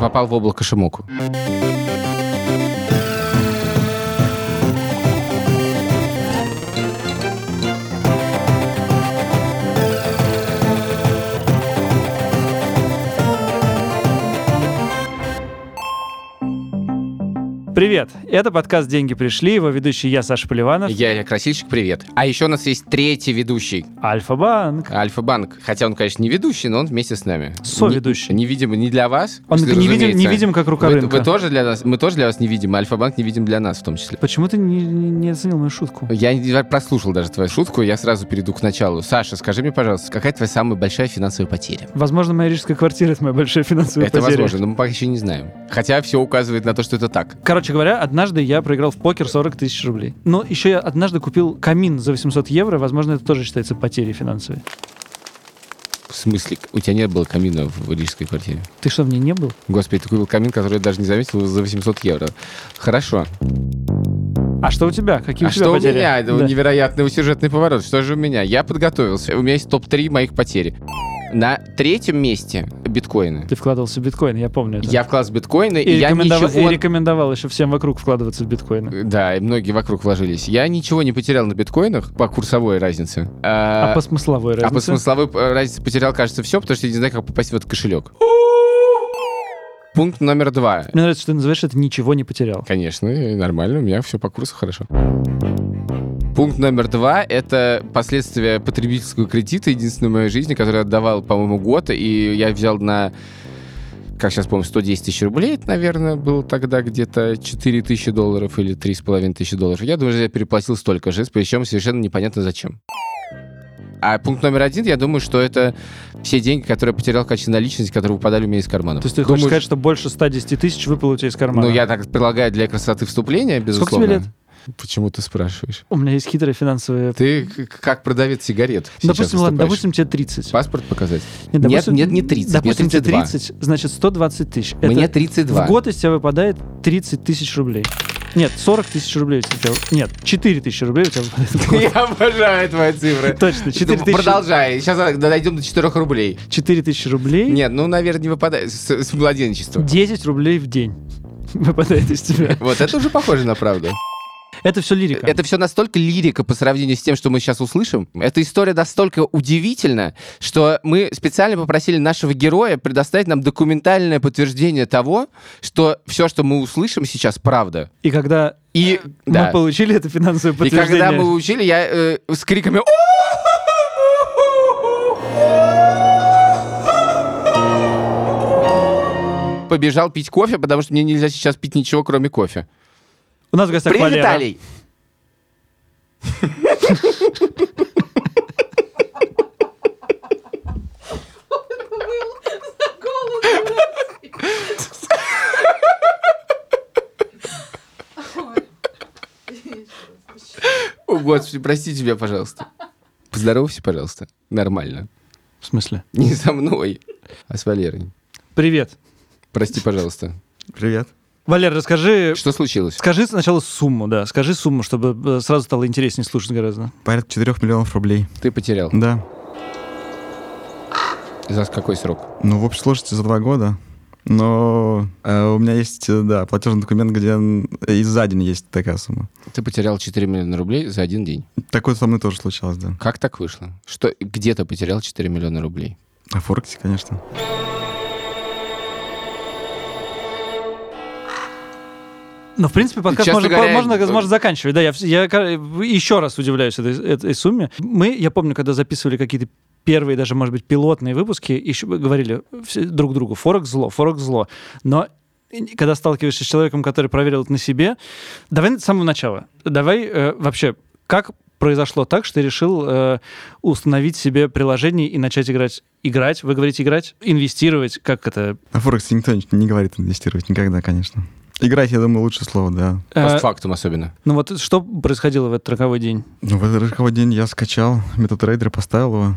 попал в облако Шимоку. Привет! Это подкаст «Деньги пришли», его ведущий я, Саша Поливанов. Я Илья Красильщик, привет. А еще у нас есть третий ведущий, Альфа-банк. Альфа-банк. Хотя он, конечно, не ведущий, но он вместе с нами. Соведущий. Не- Невидимо не для вас. Он не видим, не видим, как рука Вы, рынка. вы тоже для нас, мы тоже для вас не видим, Альфа-банк не видим для нас в том числе. Почему ты не, не- оценил мою шутку? Я не прослушал даже твою шутку, я сразу перейду к началу. Саша, скажи мне, пожалуйста, какая твоя самая большая финансовая потеря? Возможно, моя рижская квартира — это моя большая финансовая это потеря. возможно, но мы пока еще не знаем. Хотя все указывает на то, что это так. Короче говоря, однажды я проиграл в покер 40 тысяч рублей. Но еще я однажды купил камин за 800 евро. Возможно, это тоже считается потерей финансовой. В смысле, у тебя не было камина в рижской квартире? Ты что, в ней не был? Господи, ты купил камин, который я даже не заметил за 800 евро. Хорошо. А что у тебя? Какие а у тебя что потери? у меня? Это Да. невероятный сюжетный поворот. Что же у меня? Я подготовился. У меня есть топ-3 моих потерь. На третьем месте биткоины. Ты вкладывался в биткоин, я помню это. Я вклад в биткоины, и, и, я рекомендовал, ничего... и рекомендовал еще всем вокруг вкладываться в биткоины. Да, и многие вокруг вложились. Я ничего не потерял на биткоинах по курсовой разнице. А, по смысловой а по разнице? смысловой э, разнице потерял, кажется, все, потому что я не знаю, как попасть в этот кошелек. Пункт номер два. Мне нравится, что ты называешь это «ничего не потерял». Конечно, нормально, у меня все по курсу хорошо. Пункт номер два — это последствия потребительского кредита, единственной в моей жизни, который я отдавал, по-моему, год, и я взял на, как сейчас помню, 110 тысяч рублей, это, наверное, было тогда где-то 4 тысячи долларов или 3,5 тысячи долларов. Я думаю, что я переплатил столько же, причем совершенно непонятно зачем. А пункт номер один, я думаю, что это все деньги, которые я потерял в качестве наличности, которые выпадали у меня из кармана. То есть ты хочешь сказать, что больше 110 тысяч выпало у тебя из кармана? Ну, я так предлагаю для красоты вступления, безусловно. тебе лет? Почему ты спрашиваешь? У меня есть хитрые финансовые... Ты как продавец сигарет Допустим, ладно, допустим, тебе 30. Паспорт показать? Нет, допустим, нет, не 30, Допустим, тебе 32. 30, значит, 120 тысяч. Мне Это 32. В год из тебя выпадает 30 тысяч рублей. Нет, 40 тысяч рублей у тебя... Нет, 4 тысячи рублей у тебя. Я обожаю твои цифры. Точно, 4 Ну, тысячи, Продолжай. Сейчас дойдем до 4 рублей. 4 тысячи рублей, Нет, ну, наверное, не выпадает с, с младенчества. 10 рублей в день выпадает из тебя. Вот это уже похоже на правду. Это все лирика. Это все настолько лирика по сравнению с тем, что мы сейчас услышим. Эта история настолько удивительна, что мы специально попросили нашего героя предоставить нам документальное подтверждение того, что все, что мы услышим сейчас, правда. И когда И, мы да. получили это финансовое И подтверждение... когда мы учили, я э, с криками побежал пить кофе, потому что мне нельзя сейчас пить ничего, кроме кофе. У нас в гостях Привет, Валера. Виталий! О, Господи, простите меня, пожалуйста. Поздоровайся, пожалуйста. Нормально. В смысле? Не со мной, а с Валерой. Привет. Прости, пожалуйста. Привет. Валер, расскажи... Что случилось? Скажи сначала сумму, да. Скажи сумму, чтобы э, сразу стало интереснее слушать гораздо. Порядка 4 миллионов рублей. Ты потерял. Да. За какой срок? Ну, в общей сложности за два года. Но э, у меня есть, э, да, платежный документ, где н- и за день есть такая сумма. Ты потерял 4 миллиона рублей за один день. Такое со мной тоже случалось, да. Как так вышло? Что где ты потерял 4 миллиона рублей? А Форексе, конечно. Ну, в принципе, подкаст можно, говоря, можно, можно заканчивать. Да, я, я еще раз удивляюсь этой, этой сумме. Мы, я помню, когда записывали какие-то первые, даже, может быть, пилотные выпуски, еще говорили друг другу, Форекс зло, Форекс зло. Но когда сталкиваешься с человеком, который проверил это на себе, давай с самого начала. Давай э, вообще, как произошло так, что ты решил э, установить себе приложение и начать играть? Играть, вы говорите играть, инвестировать, как это? На Форексе никто не говорит инвестировать никогда, конечно. Играть, я думаю, лучшее слово, да. Э, Постфактум особенно. ну вот что происходило в этот роковой день? Ну, в этот роковой день я скачал MetaTrader, поставил его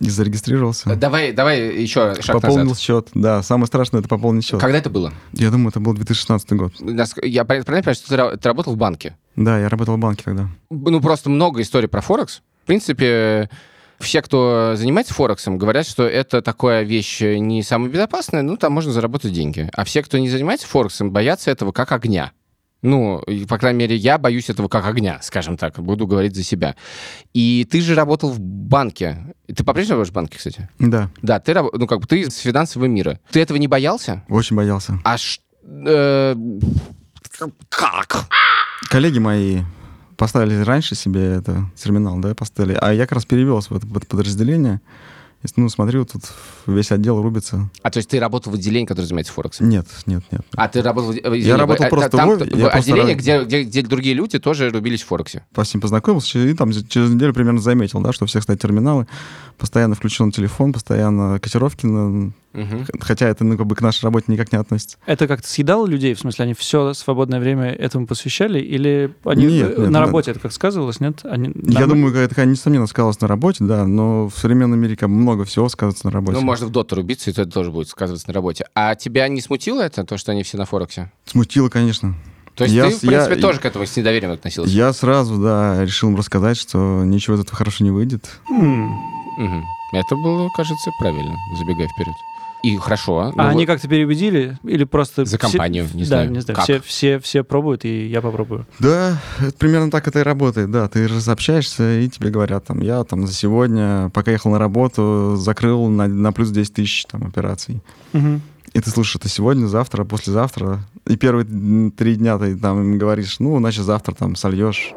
и зарегистрировался. Давай, давай еще шаг Пополнил назад. счет. Да, самое страшное это пополнить счет. Когда это было? Я думаю, это был 2016 год. Я правильно понимаю, что ты ты работал в банке? Да, я работал в банке тогда. Ну, просто много историй про Форекс. В принципе, Все, кто занимается Форексом, говорят, что это такая вещь не самая безопасная, ну, там можно заработать деньги. А все, кто не занимается Форексом, боятся этого как огня. Ну, по крайней мере, я боюсь этого как огня, скажем так, буду говорить за себя. И ты же работал в банке. Ты по-прежнему работаешь в банке, кстати? Да, Да, ты, ну, как бы ты из финансового мира. Ты этого не боялся? очень боялся. А ш- э, как? Коллеги мои поставили раньше себе это терминал, да, поставили, а я как раз перевелся в это под- подразделение. И, Ну, смотрю, тут весь отдел рубится. А то есть ты работал в отделении, которое занимается Форексом? Нет, нет, нет. А ты работал в в- Я работал а, просто там, в- в я просто отделении, раб- где, где, где другие люди тоже рубились в Форексе. По всем познакомился, и там через неделю примерно заметил, да, что у всех стоят терминалы, постоянно включен телефон, постоянно котировки, на- Мгм. хотя это ну, как бы к нашей работе никак не относится. Это как-то съедало людей? В смысле, они все свободное время этому посвящали? Или они Нет, э, нет, на да. работе это как сказывалось, нет? Они Я думаю, это, несомненно сказалось на работе, да, но в современном мире как бы много всего сказывается на работе. Ну, можно в доту рубиться, и это тоже будет сказываться на работе. А тебя не смутило это, то, что они все на Форексе? Смутило, конечно. То есть Я ты, в принципе, я- тоже к этому с недоверием относился? Я сразу, да, решил им рассказать, что ничего из этого хорошего не выйдет. М. Мгм. Это было, кажется, правильно, забегая вперед. И хорошо. А ну, они вот как-то переубедили? Или просто... За все- компанию, не да, знаю. не знаю. Как? Все, все, все пробуют, и я попробую. Да, это примерно так это и работает, да. Ты разобщаешься, и тебе говорят, там, я там за сегодня, пока ехал на работу, закрыл на, на плюс 10 тысяч там операций. Мгм. И ты слушаешь это сегодня, завтра, послезавтра. И первые три дня ты там им говоришь, ну, значит, завтра там сольешь.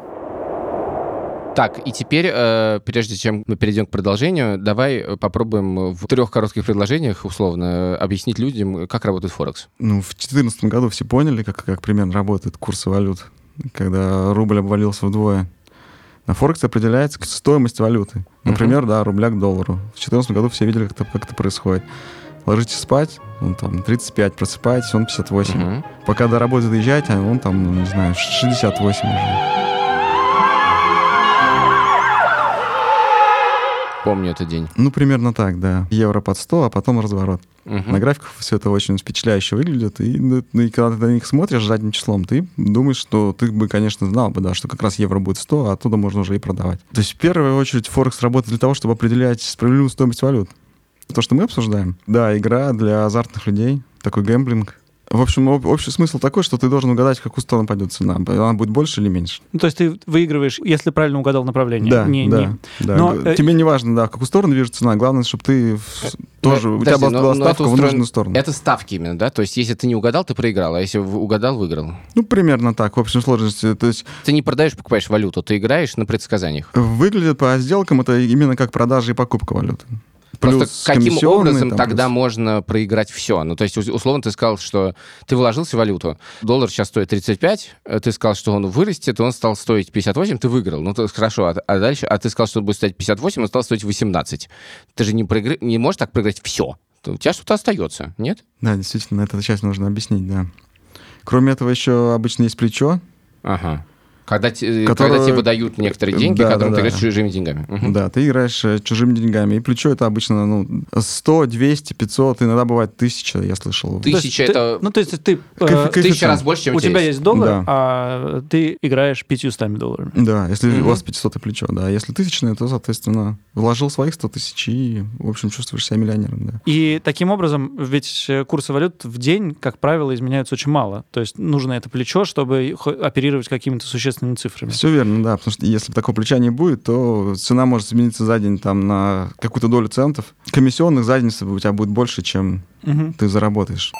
Так, и теперь, э, прежде чем мы перейдем к продолжению, давай э, попробуем в трех коротких предложениях, условно, э, объяснить людям, как работает Форекс. Ну, в 2014 году все поняли, как, как примерно работают курсы валют, когда рубль обвалился вдвое. На Форексе определяется стоимость валюты. Например, да, рубля к доллару. В 2014 году все видели, как это, как это происходит. Ложитесь спать, он там 35, просыпаетесь, он 58. Мгм. Пока до работы доезжаете, а он там, ну, не знаю, 68 уже. Помню этот день. Ну, примерно так, да. Евро под 100, а потом разворот. Мгм. На графиках все это очень впечатляюще выглядит. И, ну, ну, и когда ты на них смотришь задним числом, ты думаешь, что ты бы, конечно, знал бы, да, что как раз евро будет 100, а оттуда можно уже и продавать. То есть в первую очередь Форекс работает для того, чтобы определять справедливую стоимость валют. То, что мы обсуждаем. Да, игра для азартных людей, такой гэмблинг. В общем, об- общий смысл такой, что ты должен угадать, в какую сторону пойдет цена. Она будет больше или меньше. Ну, то есть ты выигрываешь, если правильно угадал направление. Да, Не- да, не- да. Но, э, Тебе не важно, да, в какую сторону движется цена. Главное, чтобы ты в- тоже, у тебя была, но- была но ставка это в устроено- нужную сторону. Это ставки именно, да? То есть если ты не угадал, ты проиграл, а если в- угадал, выиграл. Ну, примерно так, в общем сложности. То есть Ты не продаешь, покупаешь валюту, ты играешь на предсказаниях. выглядит по сделкам это именно как продажа и покупка валюты. Просто Плюс каким комиссионные образом там, тогда плюс- можно проиграть все? Ну, то есть, ус- условно, ты сказал, что ты вложился в валюту. Доллар сейчас стоит 35, э, ты сказал, что он вырастет, он стал стоить 58, ты выиграл. Ну, то хорошо, а, а дальше? А ты сказал, что он будет стоить 58, он стал стоить 18. Ты же не, проигр... не можешь так проиграть все. У тебя что-то остается, нет? Да, действительно, эту часть нужно объяснить, да. Кроме этого, еще обычно есть плечо. Ага. Когда, те- Которое- когда тебе выдают некоторые деньги, Да, которым да, ты да. играешь чужими деньгами. Мгм. Да, ты играешь э, чужими деньгами. И плечо это обычно ну, 100, 200, 500, иногда бывает 1000, я слышал. Ты- То есть Тысяча ты- это- Ну, то есть ты... э, Тысяча раз больше, чем у тебя есть доллар, Да. а ты играешь 500 долларами. Да, если Мгм. у вас 500 плечо, да. Если тысячное, то, соответственно, вложил своих 100 тысяч и, в общем, чувствуешь себя миллионером, да. И таким образом, ведь э, курсы валют в день, как правило, изменяются очень мало. То есть нужно это плечо, чтобы оперировать какими-то существенными цифрами. Все верно, да, потому что если такого плеча не будет, то цена может измениться за день там на какую-то долю центов. Комиссионных за день у тебя будет больше, чем Мгм. ты заработаешь.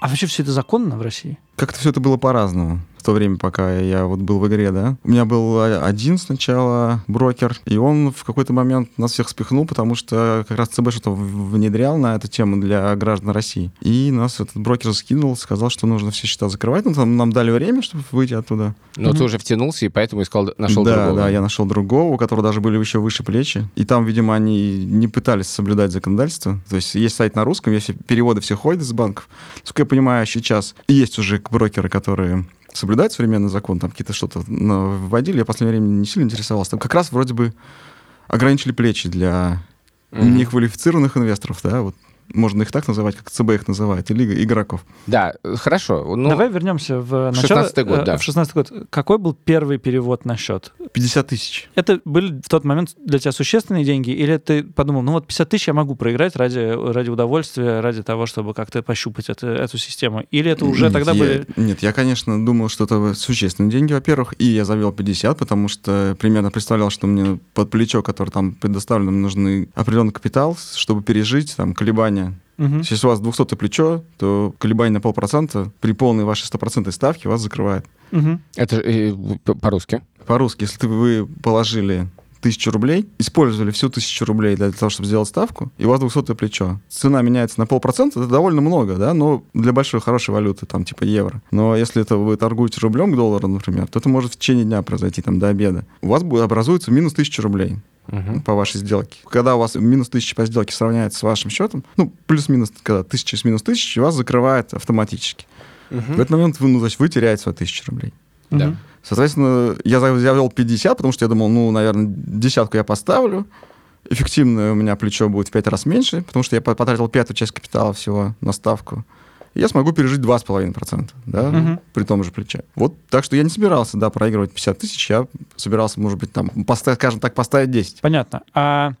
А вообще все это законно в России? Как-то все это было по-разному то время, пока я вот был в игре, да. У меня был а, один сначала брокер, и он в какой-то момент нас всех спихнул, потому что как раз ЦБ что-то внедрял на эту тему для граждан России. И нас этот брокер скинул, сказал, что нужно все счета закрывать. Ну, там нам дали время, чтобы выйти оттуда. Но Мгм. ты уже втянулся, и поэтому искал, нашел да, другого. да, я нашел другого, у которого даже были еще выше плечи. И там, видимо, они не пытались соблюдать законодательство. То есть есть сайт на русском, есть переводы все ходят из банков. Насколько я понимаю, сейчас есть уже брокеры, которые соблюдают современный закон, там какие-то что-то вводили. Я в последнее время не сильно интересовался. Там как раз вроде бы ограничили плечи для Мгм. неквалифицированных инвесторов, да, вот можно их так называть, как ЦБ их называет, или игроков. Да, э, хорошо. Ну, Давай вернемся в в начало. 16-й год, э, да. В 16 год. Какой был первый перевод на счет? 50 тысяч. Это были в тот момент для тебя существенные деньги? Или ты подумал, ну вот 50 тысяч я могу проиграть ради, ради удовольствия, ради того, чтобы как-то пощупать это, эту систему? Или это уже Нет, тогда я- были... Нет, я, конечно, думал, что это существенные деньги, во-первых, и я завел 50, потому что примерно представлял, что мне под плечо, которое там предоставлено, нужны определенный капитал, чтобы пережить там колебания. Мгм. Если у вас 200 плечо, то колебание на полпроцента при полной вашей стопроцентной ставке вас закрывает. Мгм. Это э, по-русски. По-русски, если вы положили тысячу рублей, использовали всю тысячу рублей для того, чтобы сделать ставку, и у вас 200 плечо. Цена меняется на полпроцента, это довольно много, да, но для большой хорошей валюты, там, типа евро. Но если это вы торгуете рублем к доллару, например, то это может в течение дня произойти, там, до обеда. У вас будет, образуется минус 1000 рублей Мгм. по вашей сделке. Когда у вас минус 1000 по сделке сравняется с вашим счетом, ну, плюс-минус, когда 1000 с минус 1000, вас закрывает автоматически. В этот момент вы, ну, есть вы теряете свои 1000 рублей. Да. Мгм. Соответственно, я за- завел 50, потому что я думал, ну, наверное, десятку я поставлю. Эффективное у меня плечо будет в 5 раз меньше, потому что я по- потратил пятую часть капитала всего на ставку. И я смогу пережить 2,5%, да, Мгм. при том же плече. Вот, так что я не собирался, да, проигрывать 50 тысяч, я собирался, может быть, там, поставить, скажем так, поставить 10. Понятно. А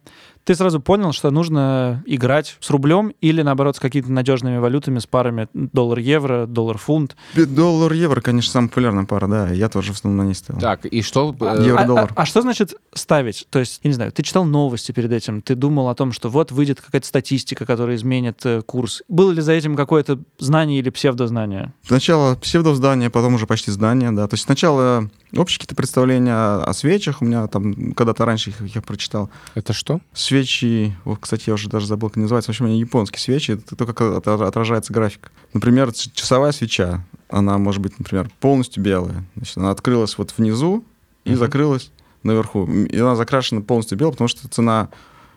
ты сразу понял, что нужно играть с рублем или, наоборот, с какими-то надежными валютами, с парами доллар-евро, доллар-фунт? Доллар-евро, конечно, самая популярная пара, да, я тоже в основном на ней ставил. Так, и что... э, А- Евро-доллар. А, а что значит ставить? То есть, я не знаю, ты читал новости перед этим, ты думал о том, что вот выйдет какая-то статистика, которая изменит э, курс. Было ли за этим какое-то знание или псевдознание? Сначала псевдоздание, потом уже почти здание, да. То есть сначала общие какие-то представления о, о свечах. У меня там когда-то раньше их я прочитал. Это что? Свечи, вот, кстати, я уже даже забыл, как они называются. В общем, они японские свечи. Это то, как отра- отражается график. Например, часовая свеча. Она может быть, например, полностью белая. Значит, она открылась вот внизу и Мгм. закрылась наверху. И она закрашена полностью белой, потому что цена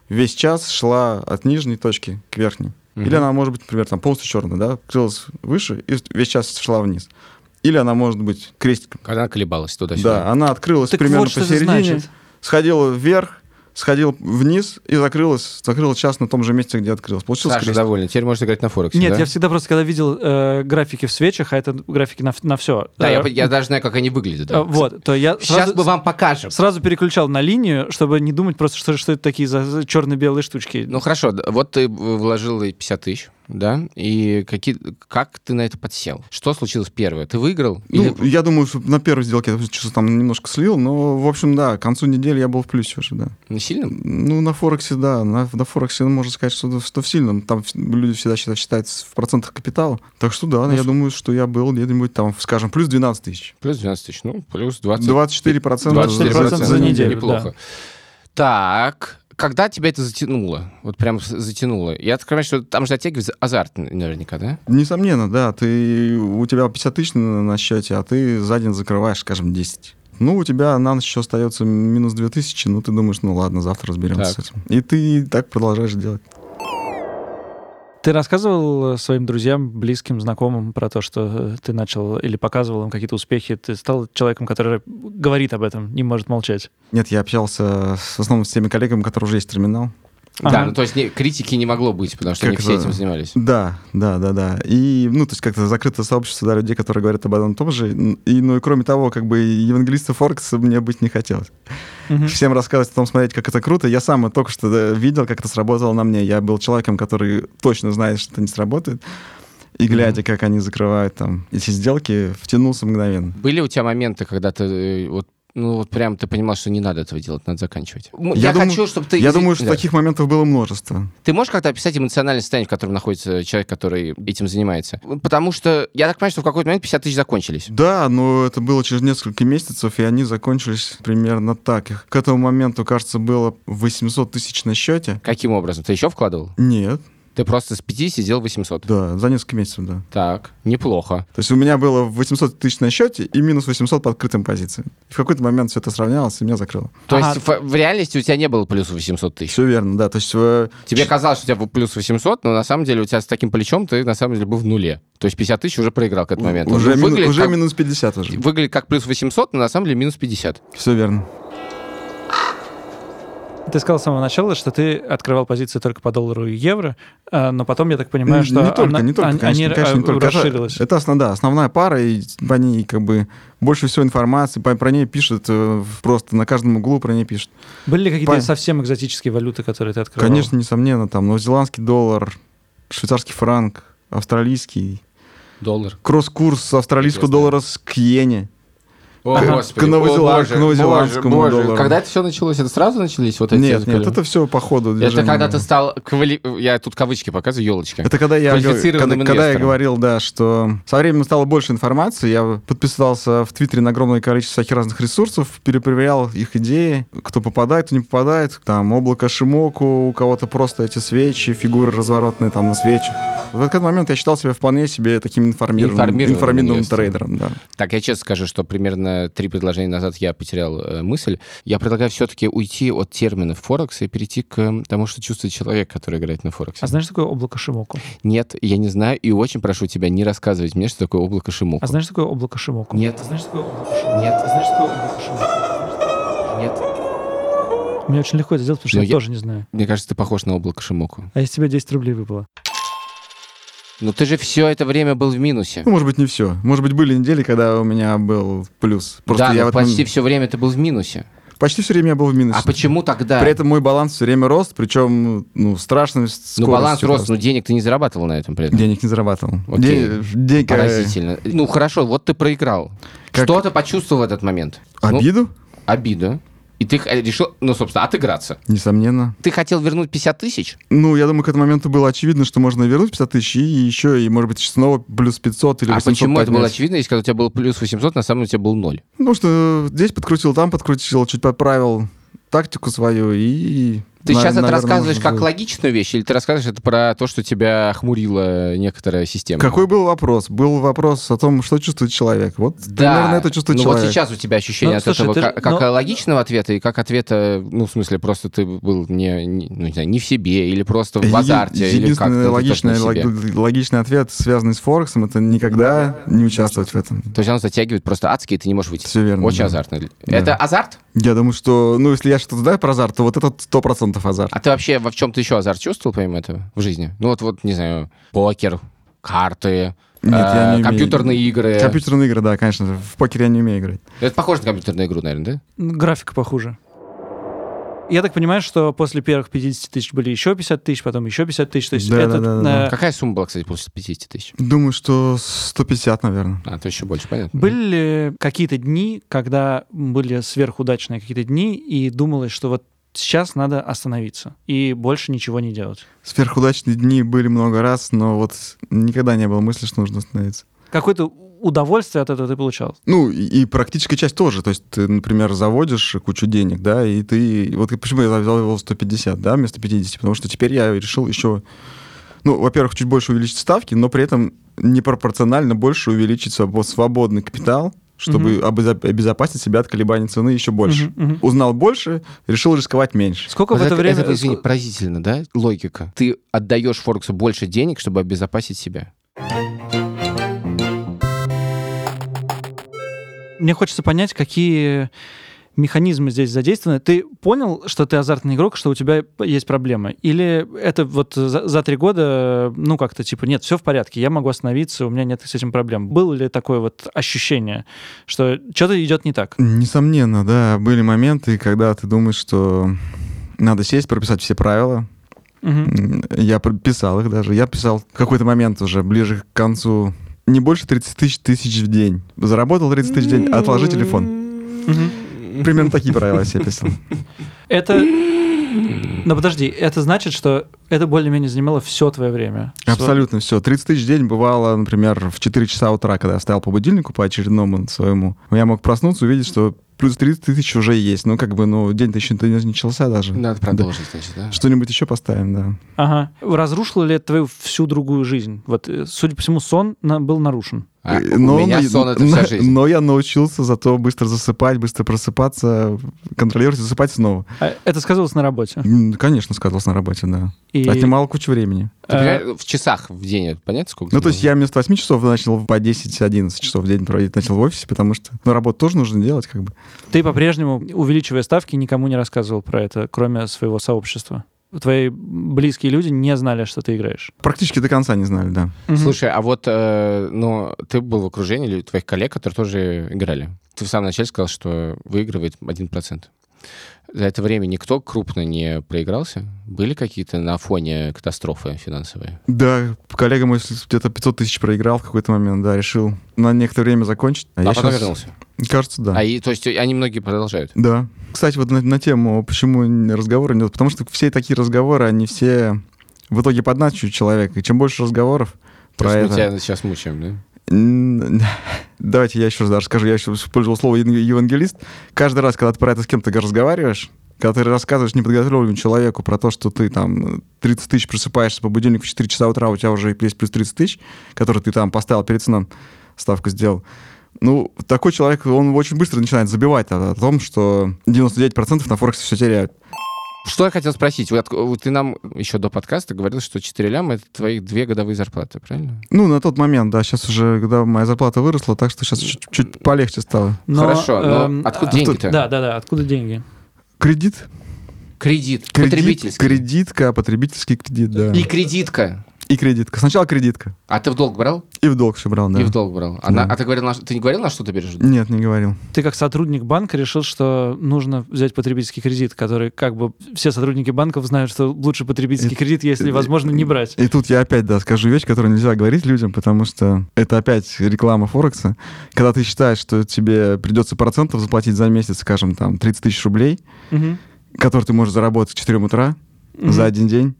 весь час шла от нижней точки к верхней. Или Мгм. она может быть, например, там полностью черная, да, открылась выше и весь час шла вниз. Или она может быть крестиком. Когда она колебалась туда-сюда. Да, она открылась Так примерно вот, посередине, сходила вверх, сходила вниз и закрылась, закрылась час на том же месте, где открылась. Получился Саша крестик. доволен. Теперь можно играть на Форексе, Нет, да? я всегда просто, когда видел э, графики в свечах, а это графики на, на все. Да, я, я даже знаю, как они выглядят. да. Вот, то я Сейчас сразу, мы вам покажем. сразу переключал на линию, чтобы не думать просто, что, что это такие за, за черно-белые штучки. Ну хорошо, вот ты вложил и 50 тысяч, да? И какие, как ты на это подсел? Что случилось первое? Ты выиграл? Ну, Или- я думаю, что на первой сделке я что-то там немножко слил, но, в общем, да, к концу недели я был в плюсе уже, да. Не сильно? Ну, на Форексе, да, на, на Форексе можно сказать, что, что в сильном. Там люди всегда считают, считают в процентах капитала. Так что да, Ну, я с- думаю, что я был где-нибудь там, скажем, плюс 12 тысяч. Плюс 12 тысяч, ну, плюс 20. 24 процента 24% за неделю, Неплохо. Так, когда тебя это затянуло? Вот прям затянуло. Я так понимаю, что там же оттягивается азарт наверняка, да? Несомненно, да. Ты, у тебя 50 тысяч на, на счете, а ты за день закрываешь, скажем, 10. Ну, у тебя на ночь еще остается минус 2000, ну, ты думаешь, ну, ладно, завтра разберемся Так. с этим. И ты так продолжаешь делать. Ты рассказывал э, своим друзьям, близким, знакомым про то, что э, ты начал или показывал им какие-то успехи? Ты стал человеком, который говорит об этом, не может молчать? Нет, я общался с, в основном с теми коллегами, которые уже есть терминал. Ага. Да, ну то есть не- критики не могло быть, потому что Как они все это? этим занимались. Да, да, да, да. И, ну, то есть как-то закрытое сообщество, да, людей, которые говорят об одном и том же. И, ну, и кроме того, как бы евангелиста Форекса мне быть не хотелось. Мгм. Всем рассказывать о том, смотреть, как это круто. Я сам только что да, видел, как это сработало на мне. Я был человеком, который точно знает, что это не сработает. И глядя, как они закрывают там эти сделки, втянулся мгновенно. Были у тебя моменты, когда ты э, вот ну вот прям ты понимал, что не надо этого делать, надо заканчивать. Я, Я думаю- хочу, чтобы ты... Я думаю, что Да. таких моментов было множество. Ты можешь как-то описать эмоциональное состояние, в котором находится человек, который этим занимается? Потому что я так понимаю, что в какой-то момент 50 тысяч закончились. Да, но это было через несколько месяцев, и они закончились примерно так. Их к этому моменту, кажется, было 800 тысяч на счете. Каким образом? Ты еще вкладывал? Нет, Ты просто с 50 сделал 800. да, за несколько месяцев, да. Так, неплохо. То есть у меня было 800 тысяч на счете и минус 800 по открытым позициям. В какой-то момент все это сравнялось, и меня закрыло. То Ага. есть в, в реальности у тебя не было плюс 800 тысяч? Все верно, да. То есть э, Тебе казалось, что у тебя был плюс 800, но на самом деле у тебя с таким плечом ты на самом деле был в нуле. То есть 50 тысяч уже проиграл к этому моменту. уже, Ну, мину- уже как- минус 50 уже. Выглядит как плюс 800, но на самом деле минус 50. Все верно. Ты сказал с самого начала, что ты открывал позиции только по доллару и евро, а, но потом, я так понимаю, что не только, она- не только, они- конечно, они конечно, не только. Это- расширилась. Это, основ- да, основная пара, и по ней как бы больше всего информации, по- про ней пишут э, просто на каждом углу про ней пишут. Были ли какие-то Пон- совсем экзотические валюты, которые ты открывал? Конечно, несомненно, там новозеландский доллар, швейцарский франк, австралийский, Доллар. кросс-курс австралийского Интересно. доллара с к иене. О, К- Господи. к новозеландскому боже, доллару. Когда это все началось? Это сразу начались вот эти... Нет, нет, это все по ходу Это движения когда было. ты стал... квали- Я тут кавычки показываю, елочки. Это когда я, когда, когда я говорил, да, что со временем стало больше информации, я подписался в Твиттере на огромное количество всяких разных ресурсов, перепроверял их идеи, кто попадает, кто не попадает, там облако Шимоку, у кого-то просто эти свечи, фигуры разворотные там на свечах. В этот момент я считал себя вполне себе таким информированным, Информированным информированным трейдером, да. Так, я честно скажу, что примерно три предложения назад я потерял э, мысль. Я предлагаю все-таки уйти от терминов Форекса и перейти к тому, что чувствует человек, который играет на Форексе. А знаешь, что такое облако Шимоку? Нет, я не знаю, и очень прошу тебя не рассказывать мне, что такое облако Шимоку. А знаешь, что такое облако Шимоку? Нет. А знаешь, что такое облако Шимоку? Нет. А знаешь, что такое облако Шимоку? Нет. Мне очень легко это сделать, потому что я, я- тоже не знаю. Мне кажется, ты похож на облако Шимоку. А если тебе 10 рублей выпало? Но ты же все это время был в минусе. Ну, может быть, не все. Может быть, были недели, когда у меня был плюс. Просто да, я но почти все время ты был в минусе. почти все время я был в минусе. А почему тогда? При этом мой баланс все время рос, причем, ну, страшно. ну, баланс рос, но денег ты не зарабатывал на этом при этом. Денег не зарабатывал. Окей. День- день- Поразительно. Ну, хорошо, вот ты проиграл. Как- Что ты почувствовал в этот момент? Ну, Обиду? И ты решил, ну, собственно, отыграться. Несомненно. Ты хотел вернуть 50 тысяч? Ну, я думаю, к этому моменту было очевидно, что можно вернуть 50 тысяч и еще, и, может быть, снова плюс 500 или а 800 почему это было поднять. очевидно, если когда у тебя был плюс 800, на самом деле у тебя был ноль? Ну, что здесь подкрутил, там подкрутил, чуть подправил тактику свою и... Ты на- сейчас это наверное, рассказываешь можно как было. логичную вещь, или ты рассказываешь это про то, что тебя охмурила некоторая система? Какой был вопрос? Был вопрос о том, что чувствует человек. Вот Да. примерно это чувствует ну человек. вот сейчас у тебя ощущение Ну, от слушай, этого ты же- как, как ну- логичного ответа и как ответа, ну, в смысле, просто ты был не, не- ну, не, знаю, не в себе, или просто в азарте, Еди- или как Единственный логичный, лог- логичный ответ, связанный с Форексом, это никогда не участвовать в этом. То есть оно затягивает просто адски, и ты не можешь выйти. Все верно. Очень да. азартно. Да. Это азарт? Я думаю, что, ну, если я что-то знаю про азарт, то вот это сто процентов азарт. А ты вообще во в чем-то еще азарт чувствовал, помимо этого, в жизни? Ну вот, вот не знаю, покер, карты, Нет, я э, не умею. компьютерные игры. Компьютерные игры, да, конечно. В покер я не умею играть. Это похоже на компьютерную игру, наверное, да? Графика похуже. Я так понимаю, что после первых 50 тысяч были еще 50 тысяч, потом еще 50 тысяч. То есть Да, да, этот, да, да, да. э, Какая сумма была, кстати, после 50 тысяч? Думаю, что 150, наверное. А, то еще больше, понятно. Были ли какие-то дни, когда были сверхудачные какие-то дни, и думалось, что вот сейчас надо остановиться и больше ничего не делать? Сверхудачные дни были много раз, но вот никогда не было мысли, что нужно остановиться. Какое-то удовольствие от этого ты получал? Ну, и, и практическая часть тоже. То есть ты, например, заводишь кучу денег, да, и ты... Вот почему я взял его 150, да, вместо 50? Потому что теперь я решил еще... Ну, во-первых, чуть больше увеличить ставки, но при этом непропорционально больше увеличить своб- свободный капитал, чтобы обезо- обезопасить себя от колебаний цены еще больше. Мгм, мгм. Узнал больше, решил рисковать меньше. Сколько Вот в это, время... Это, извини, поразительно, да? Логика. Ты отдаешь Форексу больше денег, чтобы обезопасить себя. Мне хочется понять, какие механизмы здесь задействованы. Ты понял, что ты азартный игрок, что у тебя есть проблемы? Или это вот за, за три года, ну, как-то типа, нет, все в порядке, я могу остановиться, у меня нет с этим проблем. Было ли такое вот ощущение, что что-то идет не так? Несомненно, да, были моменты, когда ты думаешь, что надо сесть, прописать все правила. М, Я писал их даже. Я писал в какой-то момент уже, ближе к концу, не больше 30 тысяч тысяч в день. Заработал 30 тысяч в день, отложи телефон. Мгм. Примерно такие правила я себе писал. Это... Но подожди, это значит, что это более-менее занимало все твое время? Абсолютно все. 30 тысяч в день бывало, например, в 4 часа утра, когда я стоял по будильнику, по очередному своему. Я мог проснуться, увидеть, что плюс 30 тысяч уже есть. Ну, как бы, ну, день-то еще не начался даже. Надо продолжить, значит, да? Что-нибудь еще поставим, да. Ага. Разрушило ли это твою всю другую жизнь? Вот, э, судя по всему, сон был нарушен. А, Э, у но- меня но- сон — это вся жизнь. Но я научился зато быстро засыпать, быстро просыпаться, контролировать засыпать снова. А Это сказалось на работе. Конечно, сказался на работе, да. И, Отнимало кучу времени. Ты понимаешь, в часах в день, это понятно, сколько? Ну, то есть я вместо 8 часов начал по 10-11 часов в день проводить начал в офисе, потому что, ну, работу тоже нужно делать, как бы. Ты по-прежнему, увеличивая ставки, никому не рассказывал про это, кроме своего сообщества. Твои близкие люди не знали, что ты играешь. Практически до конца не знали, да. Мгм. Слушай, а вот, э, ну, ты был в окружении или твоих коллег, которые тоже играли. Ты в самом начале сказал, что выигрывает 1%. За это время никто крупно не проигрался? Были какие-то на фоне катастрофы финансовые? Да, коллега мой где-то 500 тысяч проиграл в какой-то момент, да, решил на некоторое время закончить. А, я потом щас- вернулся? Кажется, да. А и, то есть они многие продолжают? Да. Кстати, вот на, на тему, почему разговоры нет, потому что все такие разговоры, они все в итоге подначивают человека. И чем больше разговоров То про есть мы это... тебя сейчас мучаем, да? Давайте я еще раз расскажу. Я еще использовал слово «ев- евангелист. Каждый раз, когда ты про это с кем-то разговариваешь, когда ты рассказываешь неподготовленному человеку про то, что ты там 30 тысяч просыпаешься по будильнику в 4 часа утра, у тебя уже есть плюс 30 тысяч, которые ты там поставил перед сном, ставку сделал. Ну, такой человек, он очень быстро начинает забивать о, том, что 99% на Форексе все теряют. Что я хотел спросить? Вот, вот ты нам еще до подкаста говорил, что 4 ляма — это твои две годовые зарплаты, правильно? Ну, на тот момент, да, сейчас уже, когда моя зарплата выросла, так что сейчас чуть, чуть полегче стало. Но, Хорошо, но эм, откуда а- деньги-то? Да, да, да, откуда деньги? Кредит? Кредит, Кредит, потребительский. кредитка, потребительский кредит, да. И кредитка. И кредитка. Сначала кредитка. А ты в долг брал? И в долг все брал, да. И в долг брал. А, Да. на- а ты, говорил, на, ты не говорил, на что ты берешь? Нет, не говорил. Ты как сотрудник банка решил, что нужно взять потребительский кредит, который как бы все сотрудники банков знают, что лучше потребительский Это- кредит, если это- возможно, не брать. И тут я опять, да, скажу вещь, которую нельзя говорить людям, потому что это опять реклама Форекса. Когда ты считаешь, что тебе придется процентов заплатить за месяц, скажем, там, 30 тысяч рублей, Мгм. которые ты можешь заработать к 4 утра Мгм. за один день,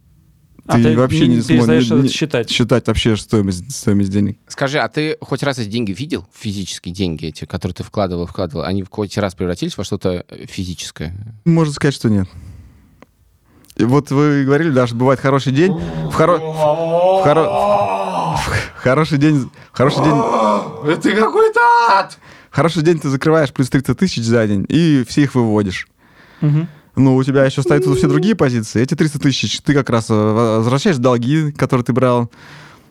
А ты вообще не не сможешь это считать. считать вообще стоимость, стоимость денег. Скажи, а ты хоть раз эти деньги видел? Физические деньги эти, которые ты вкладывал, вкладывал, они в хоть раз превратились во что-то э, физическое? Можно сказать, что нет. И вот вы говорили, да, что бывает хороший день. В, хоро... в, хоро- в хороший день... В хороший день... Это какой-то ад! хороший день ты закрываешь плюс 30 тысяч за день и все их выводишь. Ну, у тебя еще стоят все другие позиции. Эти 300 тысяч ты как раз э, возвращаешь долги, которые ты брал,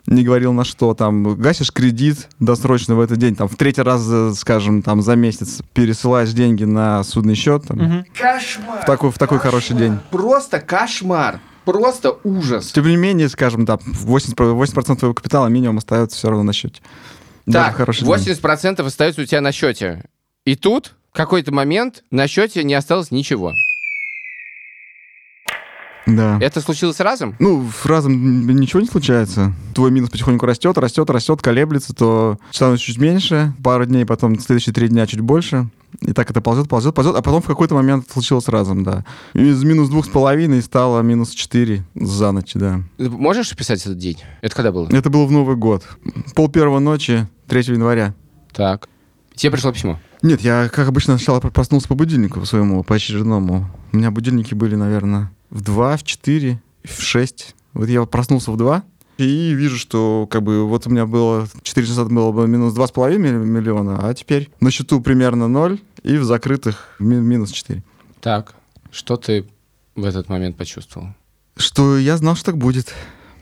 не говорил на что, там, гасишь кредит досрочно в этот день, там, в третий раз, э, скажем, там, за месяц пересылаешь деньги на судный счет, там. Кошмар! в, такой, в такой хороший день. Просто кошмар! Просто ужас! Тем не менее, скажем, там, 80%, 80% твоего капитала минимум остается все равно на счете. Даже Так, хороший день. 80% остается у тебя на счете. И тут в какой-то момент на счете не осталось ничего. Да. Это случилось разом? Ну, разом ничего не случается. Твой минус потихоньку растет, растет, растет, колеблется, то становится чуть меньше, пару дней, потом следующие три дня чуть больше. И так это ползет, ползет, ползет, а потом в какой-то момент случилось разом, да. Из минус двух с половиной стало минус четыре за ночь, да. Можешь описать этот день? Это когда было? Это было в Новый год. Пол первого ночи, 3 января. Так. Тебе пришло письмо. Нет, я, как обычно, сначала проснулся по будильнику своему, по очередному. У меня будильники были, наверное, в 2, в 4, в 6. Вот я проснулся в 2 и вижу, что как бы вот у меня было 4 часа было бы минус 2,5 ми- миллиона, а теперь на счету примерно 0 и в закрытых ми- минус 4. Так. Что ты в этот момент почувствовал? Что я знал, что так будет.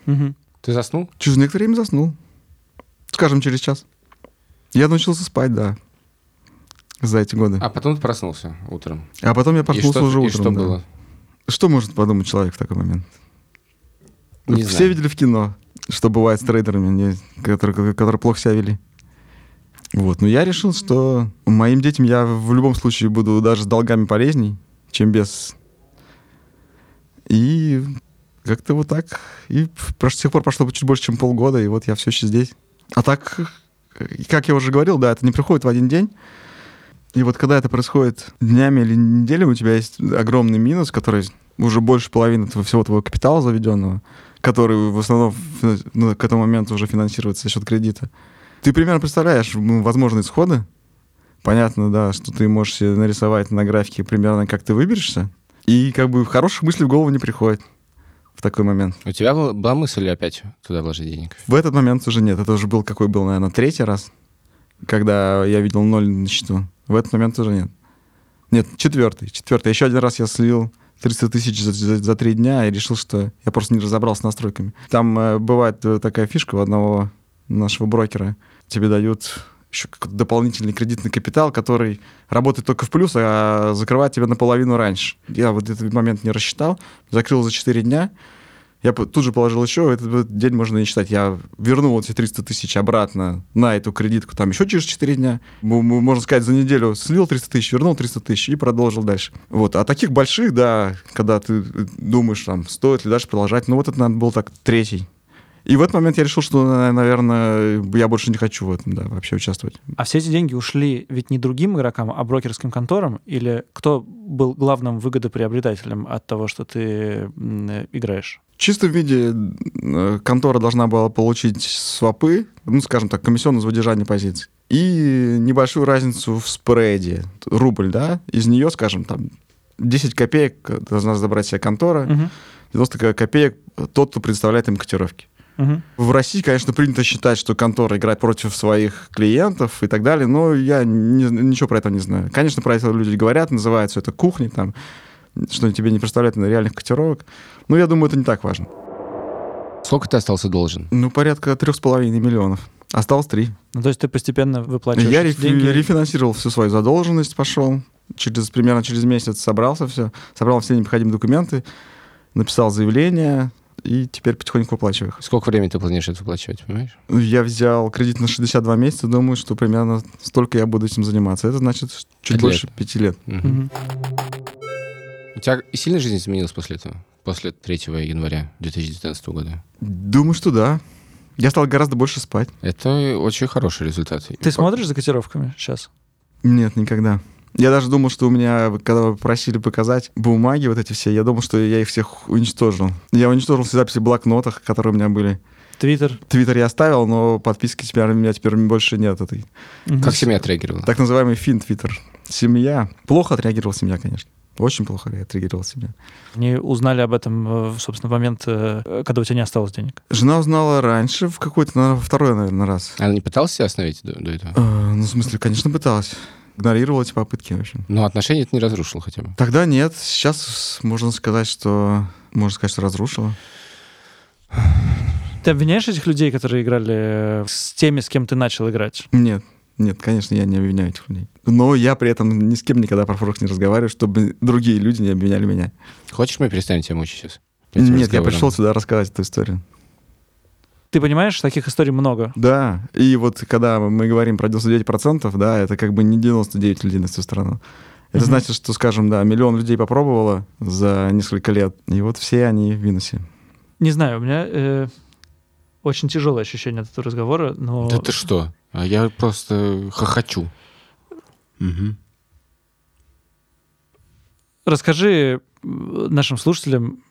Мгм. Ты заснул? Через некоторое время заснул. Скажем, через час. Я научился спать, да. За эти годы. А потом ты проснулся утром. А потом я И проснулся что, уже и утром. что да. было? Что может подумать человек в такой момент? Не Все знаю. видели в кино, что бывает с трейдерами, которые, которые плохо себя вели. Вот, но я решил, что моим детям я в любом случае буду даже с долгами полезней, чем без. И как-то вот так. И с тех пор прошло чуть больше, чем полгода, и вот я все еще здесь. А так, как я уже говорил, да, это не приходит в один день. И вот когда это происходит днями или неделями, у тебя есть огромный минус, который уже больше половины твоего- всего твоего капитала заведенного, который в основном ну, к этому моменту уже финансируется за счет кредита. Ты примерно представляешь ну, возможные исходы. Понятно, да, что ты можешь себе нарисовать на графике примерно, как ты выберешься. И как бы хороших мыслей в голову не приходит. в такой момент. У тебя была мысль опять туда вложить денег? В этот момент уже нет. Это уже был какой был, наверное, третий раз, когда я видел ноль на счету. В этот момент уже нет. Нет, четвертый. Четвертый. Еще один раз я слил 300 тысяч за, за, за три дня и решил, что я просто не разобрался с настройками. Там э, бывает э, такая фишка у одного нашего брокера. Тебе дают еще какой-то дополнительный кредитный капитал, который работает только в плюс, а закрывает тебя наполовину раньше. Я вот этот момент не рассчитал, закрыл за 4 дня, я тут же положил еще, этот день можно не считать. Я вернул эти 300 тысяч обратно на эту кредитку там еще через 4 дня. Можно сказать, за неделю слил 300 тысяч, вернул 300 тысяч и продолжил дальше. Вот. А таких больших, да, когда ты э, думаешь, там, стоит ли дальше продолжать, ну вот это, наверное, был так третий. И в этот момент я решил, что, на- наверное, я больше не хочу в этом, да, вообще участвовать. А все эти деньги ушли ведь не другим игрокам, а брокерским конторам? Или кто был главным выгодоприобретателем от того, что ты э, играешь? В чистом виде э, контора должна была получить свопы, ну, скажем так, комиссионную за удержание позиций, и небольшую разницу в спреде, рубль, да, из нее, скажем, там, 10 копеек должна забрать себе контора, Мгм. 90 копеек тот, кто представляет им котировки. Мгм. В России, конечно, принято считать, что контора играет против своих клиентов и так далее, но я не- ничего про это не знаю. Конечно, про это люди говорят, называют все это кухней, там, что тебе не представляют на реальных котировок. Но я думаю, это не так важно. Сколько ты остался должен? Ну, порядка трех с половиной миллионов. Осталось три. Ну, то есть ты постепенно выплачиваешь Я рефи- деньги. рефинансировал всю свою задолженность, пошел. Через, примерно через месяц собрался все, собрал все необходимые документы, написал заявление, и теперь потихоньку выплачиваю их. Сколько времени ты планируешь это выплачивать, понимаешь? Я взял кредит на 62 месяца, думаю, что примерно столько я буду этим заниматься. Это значит чуть Пять больше пяти лет. Мгм. Мгм. У тебя сильно жизнь изменилась после этого? После 3 января 2019 года? Думаю, что да. Я стал гораздо больше спать. Это очень хороший результат. Ты смотришь за котировками сейчас? Нет, никогда. Я даже думал, что у меня, когда вы просили показать бумаги вот эти все, я думал, что я их всех уничтожил. Я уничтожил все записи в блокнотах, которые у меня были. Твиттер? Твиттер я оставил, но подписки теперь у меня теперь больше нет этой. Мгм. Как семья отреагировала? Так называемый фин Твиттер. Семья. Плохо отреагировала семья, конечно. Очень плохо отреагировала семья. Они узнали об этом, э, в, собственно, в момент, э, когда у тебя не осталось денег. Жена узнала раньше, в какой-то, наверное, второй, наверное, раз. Она не пыталась себя остановить до, до этого? Э, Ну, в смысле, конечно, пыталась. Игнорировала эти попытки, в общем. Но отношения это не разрушило хотя бы. Тогда нет. Сейчас можно сказать, что... Можно сказать, что разрушила. Ты обвиняешь этих людей, которые играли э, с теми, с кем ты начал играть? Нет. Нет, конечно, я не обвиняю этих людей. Но я при этом ни с кем никогда про Форекс не разговариваю, чтобы другие люди не обвиняли меня. Хочешь, мы перестанем тебя мучить сейчас? Нет, я пришел сюда рассказать эту историю. Ты понимаешь, таких историй много. Да, и вот когда мы говорим про 99%, да, это как бы не 99 людей на всю страну. Это Мгм. значит, что, скажем, да, миллион людей попробовало за несколько лет, и вот все они в минусе. Не знаю, у меня э, очень тяжелое ощущение от этого разговора, но... Да ты что? А я просто хохочу. Мгм. Расскажи э, нашим слушателям,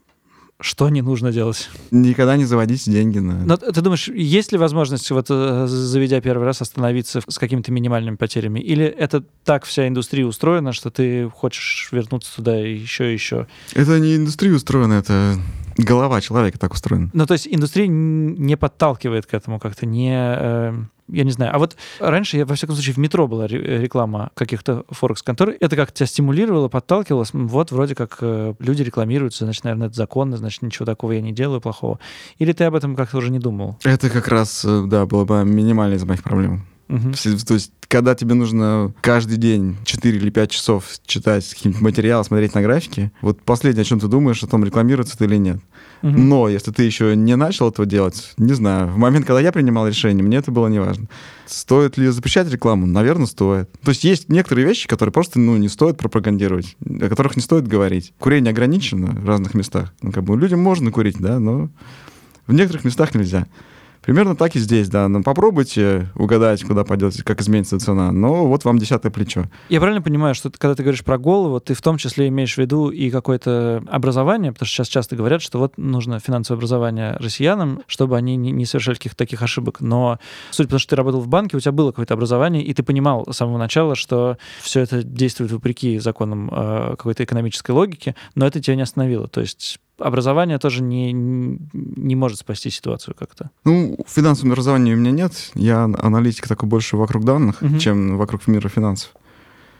что не нужно делать. Никогда не заводите деньги на... Но ты думаешь, есть ли возможность, вот э, заведя первый раз, остановиться с какими-то минимальными потерями? Или это так вся индустрия устроена, что ты хочешь вернуться туда еще и еще? Это не индустрия устроена, это голова человека так устроена. Ну, то есть индустрия не подталкивает к этому как-то, не... э, я не знаю. А вот раньше, я, во всяком случае, в метро была ре- реклама каких-то форекс-контор. Это как тебя стимулировало, подталкивало. Вот вроде как э, люди рекламируются, значит, наверное, это законно, значит, ничего такого я не делаю плохого. Или ты об этом как-то уже не думал? Это как раз, э, да, было бы минимальной из моих проблем. Все- То есть, когда тебе нужно каждый день 4 или 5 часов читать какие-нибудь материалы, смотреть на графики, вот последнее, о чем ты думаешь, о том, рекламируется это или нет. Мгм. Но если ты еще не начал этого делать, не знаю, в момент, когда я принимал решение, мне это было неважно. Стоит ли запрещать рекламу? Наверное, стоит. То есть есть некоторые вещи, которые просто ну, не стоит пропагандировать, о которых не стоит говорить. Курение ограничено в разных местах. Ну, как бы людям можно курить, да, но в некоторых местах нельзя. Примерно так и здесь, да. Ну, попробуйте угадать, куда пойдете, как изменится цена. Но вот вам десятое плечо. Я правильно понимаю, что ты- когда ты говоришь про голову, ты в том числе имеешь в виду и какое-то образование, потому что сейчас часто говорят, что вот нужно финансовое образование россиянам, чтобы они не, не совершали каких-то таких ошибок. Но, судя по тому, что ты работал в банке, у тебя было какое-то образование, и ты понимал с самого начала, что все это действует вопреки законам э, какой-то экономической логики, но это тебя не остановило. То есть образование тоже не, не может спасти ситуацию как-то. Ну, финансового образования у меня нет. Я аналитик такой больше вокруг данных, угу. чем вокруг мира финансов.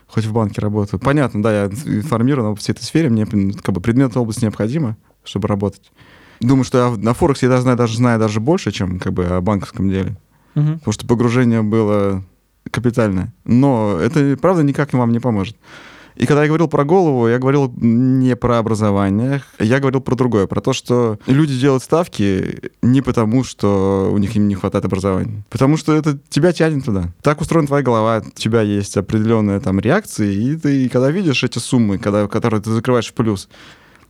Хоть в банке работаю. Понятно, да, я информирован об всей этой сфере, мне как бы предметная область необходима, чтобы работать. Думаю, что я на Форексе я знаю, даже знаю даже больше, чем как бы о банковском деле. Угу. Потому что погружение было капитальное. Но это, правда, никак вам не поможет. И когда я говорил про голову, я говорил не про образование, я говорил про другое, про то, что люди делают ставки не потому, что у них им не хватает образования, потому что это тебя тянет туда. Так устроена твоя голова, у тебя есть определенные там реакции, и ты, когда видишь эти суммы, когда, которые ты закрываешь в плюс,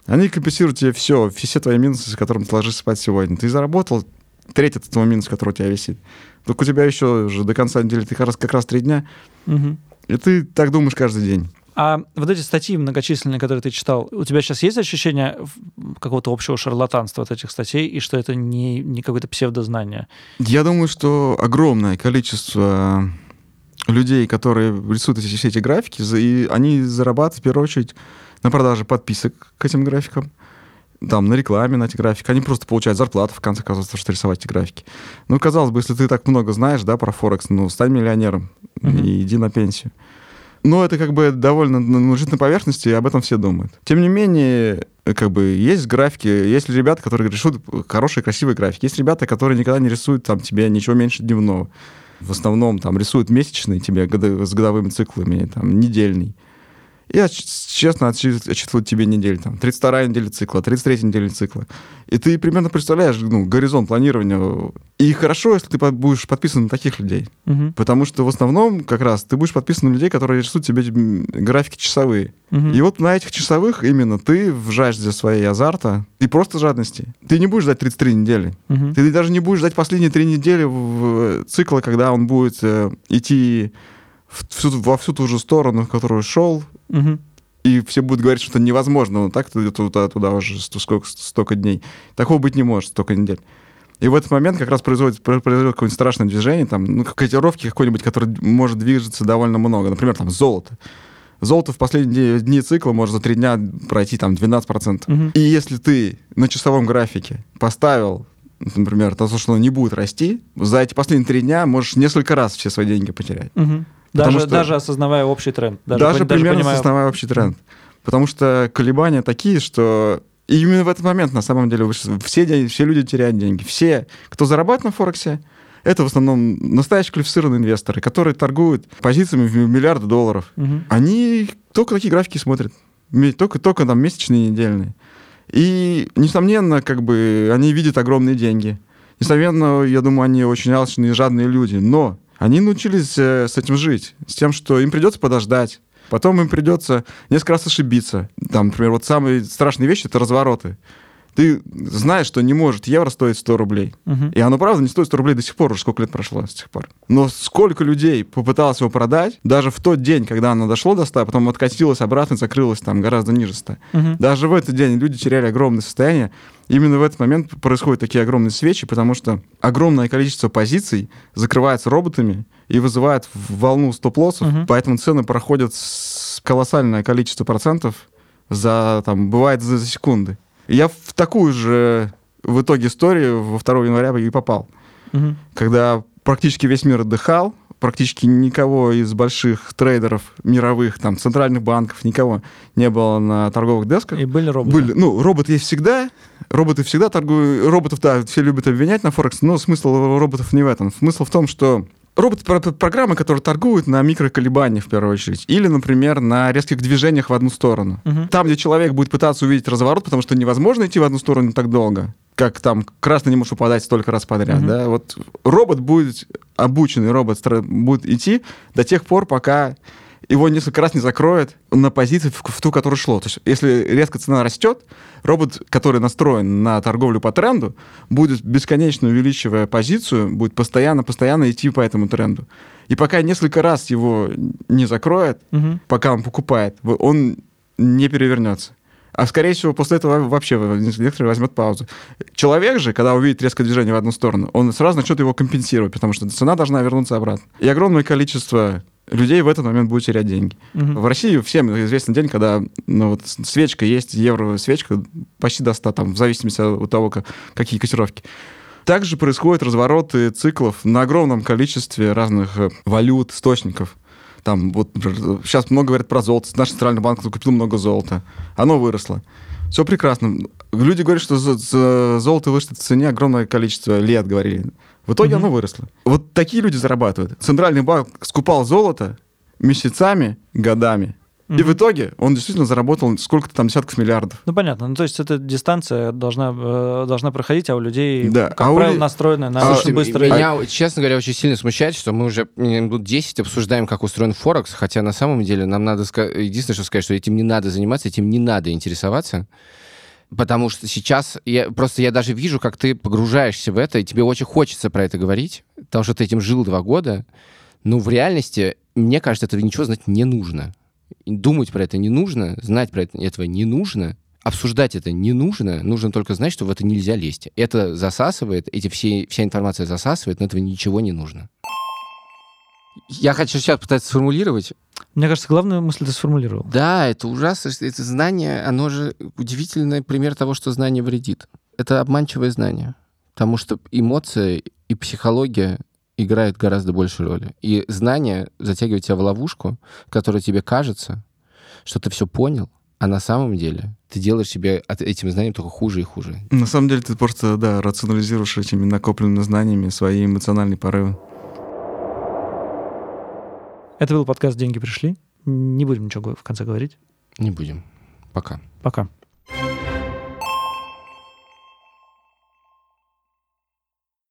они компенсируют тебе все, все твои минусы, с которыми ты ложишься спать сегодня. Ты заработал треть от этого минуса, который у тебя висит. Только у тебя еще уже до конца недели ты как раз, как раз три дня, угу. и ты так думаешь каждый день. А вот эти статьи многочисленные, которые ты читал, у тебя сейчас есть ощущение какого-то общего шарлатанства от этих статей, и что это не, не какое-то псевдознание? Я думаю, что огромное количество людей, которые рисуют эти, все эти графики, и они зарабатывают в первую очередь на продаже подписок к этим графикам, там, на рекламе на эти графики. Они просто получают зарплату, в конце концов, что рисовать эти графики. Ну, казалось бы, если ты так много знаешь, да, про Форекс, ну, стань миллионером mm-hmm. и иди на пенсию. Но это как бы довольно ну, лежит на поверхности, и об этом все думают. Тем не менее, как бы есть графики, есть ребята, которые рисуют хорошие, красивые графики. Есть ребята, которые никогда не рисуют там тебе ничего меньше дневного. В основном там рисуют месячные тебе с годовыми циклами, там, недельный. Я честно отчитываю тебе неделю, там, 32 неделя цикла, 33 неделя цикла. И ты примерно представляешь ну, горизонт планирования. И хорошо, если ты будешь подписан на таких людей. Угу. Потому что в основном как раз ты будешь подписан на людей, которые рисуют тебе графики часовые. Угу. И вот на этих часовых именно ты в жажде своей азарта и просто жадности. Ты не будешь ждать 33 недели. Угу. Ты даже не будешь ждать последние три недели в цикла, когда он будет э, идти всю, во всю ту же сторону, в которую шел, угу. и все будут говорить, что это невозможно, но так туда, туда, туда уже сколько, столько дней. Такого быть не может, столько недель. И в этот момент как раз производит, произойдет какое-нибудь страшное движение, там, ну, котировки какой-нибудь, который может двигаться довольно много. Например, там, золото. Золото в последние дни цикла может за три дня пройти там 12%. Угу. И если ты на часовом графике поставил, например, то, что оно не будет расти, за эти последние три дня можешь несколько раз все свои деньги потерять. Угу. Даже, что... даже осознавая общий тренд. Даже, даже по, примерно даже осознавая общий тренд. Потому что колебания такие, что и именно в этот момент, на самом деле, все, все люди теряют деньги. Все, кто зарабатывает на Форексе, это в основном настоящие квалифицированные инвесторы, которые торгуют позициями в миллиарды долларов. Угу. Они только такие графики смотрят. Только, только там месячные, недельные. И, несомненно, как бы они видят огромные деньги. Несомненно, я думаю, они очень алчные и жадные люди. Но они научились э, с этим жить, с тем, что им придется подождать. Потом им придется несколько раз ошибиться. Там, например, вот самые страшные вещи — это развороты. Ты знаешь, что не может евро стоить 100 рублей. Угу. И оно, правда, не стоит 100 рублей до сих пор, уже сколько лет прошло с тех пор. Но сколько людей попыталось его продать, даже в тот день, когда оно дошло до 100, а потом откатилось обратно, закрылось там гораздо ниже 100. Угу. Даже в этот день люди теряли огромное состояние, именно в этот момент происходят такие огромные свечи, потому что огромное количество позиций закрывается роботами и вызывает волну стоп-лоссов, угу. поэтому цены проходят колоссальное количество процентов за, там, бывает за секунды. Я в такую же в итоге историю во 2 января и попал. Угу. Когда практически весь мир отдыхал, практически никого из больших трейдеров мировых, там, центральных банков, никого не было на торговых десках. И были роботы. Были, ну, роботы есть всегда, роботы всегда торгуют, роботов, да, все любят обвинять на Форекс, но смысл роботов не в этом. Смысл в том, что Роботы-программы, которые торгуют на микроколебаниях в первую очередь, или, например, на резких движениях в одну сторону. Угу. Там, где человек будет пытаться увидеть разворот, потому что невозможно идти в одну сторону так долго, как там красный не может упадать столько раз подряд, угу. да, вот робот будет, обученный робот будет идти до тех пор, пока его несколько раз не закроет на позиции, в, в ту, которую шло. То есть, если резко цена растет, робот, который настроен на торговлю по тренду, будет бесконечно увеличивая позицию, будет постоянно-постоянно идти по этому тренду. И пока несколько раз его не закроет, угу. пока он покупает, он не перевернется. А скорее всего, после этого вообще некоторые возьмет паузу. Человек же, когда увидит резкое движение в одну сторону, он сразу начнет его компенсировать, потому что цена должна вернуться обратно. И огромное количество людей в этот момент будет терять деньги. Мгм. В России всем известен день, когда ну, вот, свечка есть, евро свечка почти до 100, там, в зависимости от того, как- какие котировки. Также происходят развороты циклов на огромном количестве разных э, валют, источников. Там вот сейчас много говорят про золото. Наш центральный банк купил много золота. Оно выросло. Все прекрасно. Люди говорят, что золото вышло в цене огромное количество лет, говорили. В итоге Мгм. оно выросло. Вот такие люди зарабатывают. Центральный банк скупал золото месяцами, годами. И Мгм. в итоге он действительно заработал сколько-то там десятков миллиардов. Ну, понятно. Ну, то есть эта дистанция должна, э, должна проходить, а у людей, Да, как а у правило, лю- настроена на А, очень Слушайте, быстрый... меня, честно говоря, очень сильно смущает, что мы уже минут 10 обсуждаем, как устроен Форекс, хотя на самом деле нам надо сказать, единственное, что сказать, что этим не надо заниматься, этим не надо интересоваться, потому что сейчас я просто я даже вижу, как ты погружаешься в это, и тебе очень хочется про это говорить, потому что ты этим жил два года, но в реальности, мне кажется, этого ничего знать не нужно. Думать про это не нужно, знать про это этого не нужно, обсуждать это не нужно, нужно только знать, что в это нельзя лезть. Это засасывает, эти все, вся информация засасывает, но этого ничего не нужно. Я хочу сейчас пытаться сформулировать. Мне кажется, главную мысль ты сформулировал. Да, это ужасно. Это знание, оно же удивительный пример того, что знание вредит. Это обманчивое знание. Потому что эмоция и психология играют гораздо большую роль. И знание затягивает тебя в ловушку, в которой тебе кажется, что ты все понял, а на самом деле ты делаешь себе от этим знанием только хуже и хуже. На самом деле ты просто, да, рационализируешь этими накопленными знаниями свои эмоциональные порывы. Это был подкаст «Деньги пришли». Не будем ничего в конце говорить. Не будем. Пока. Пока.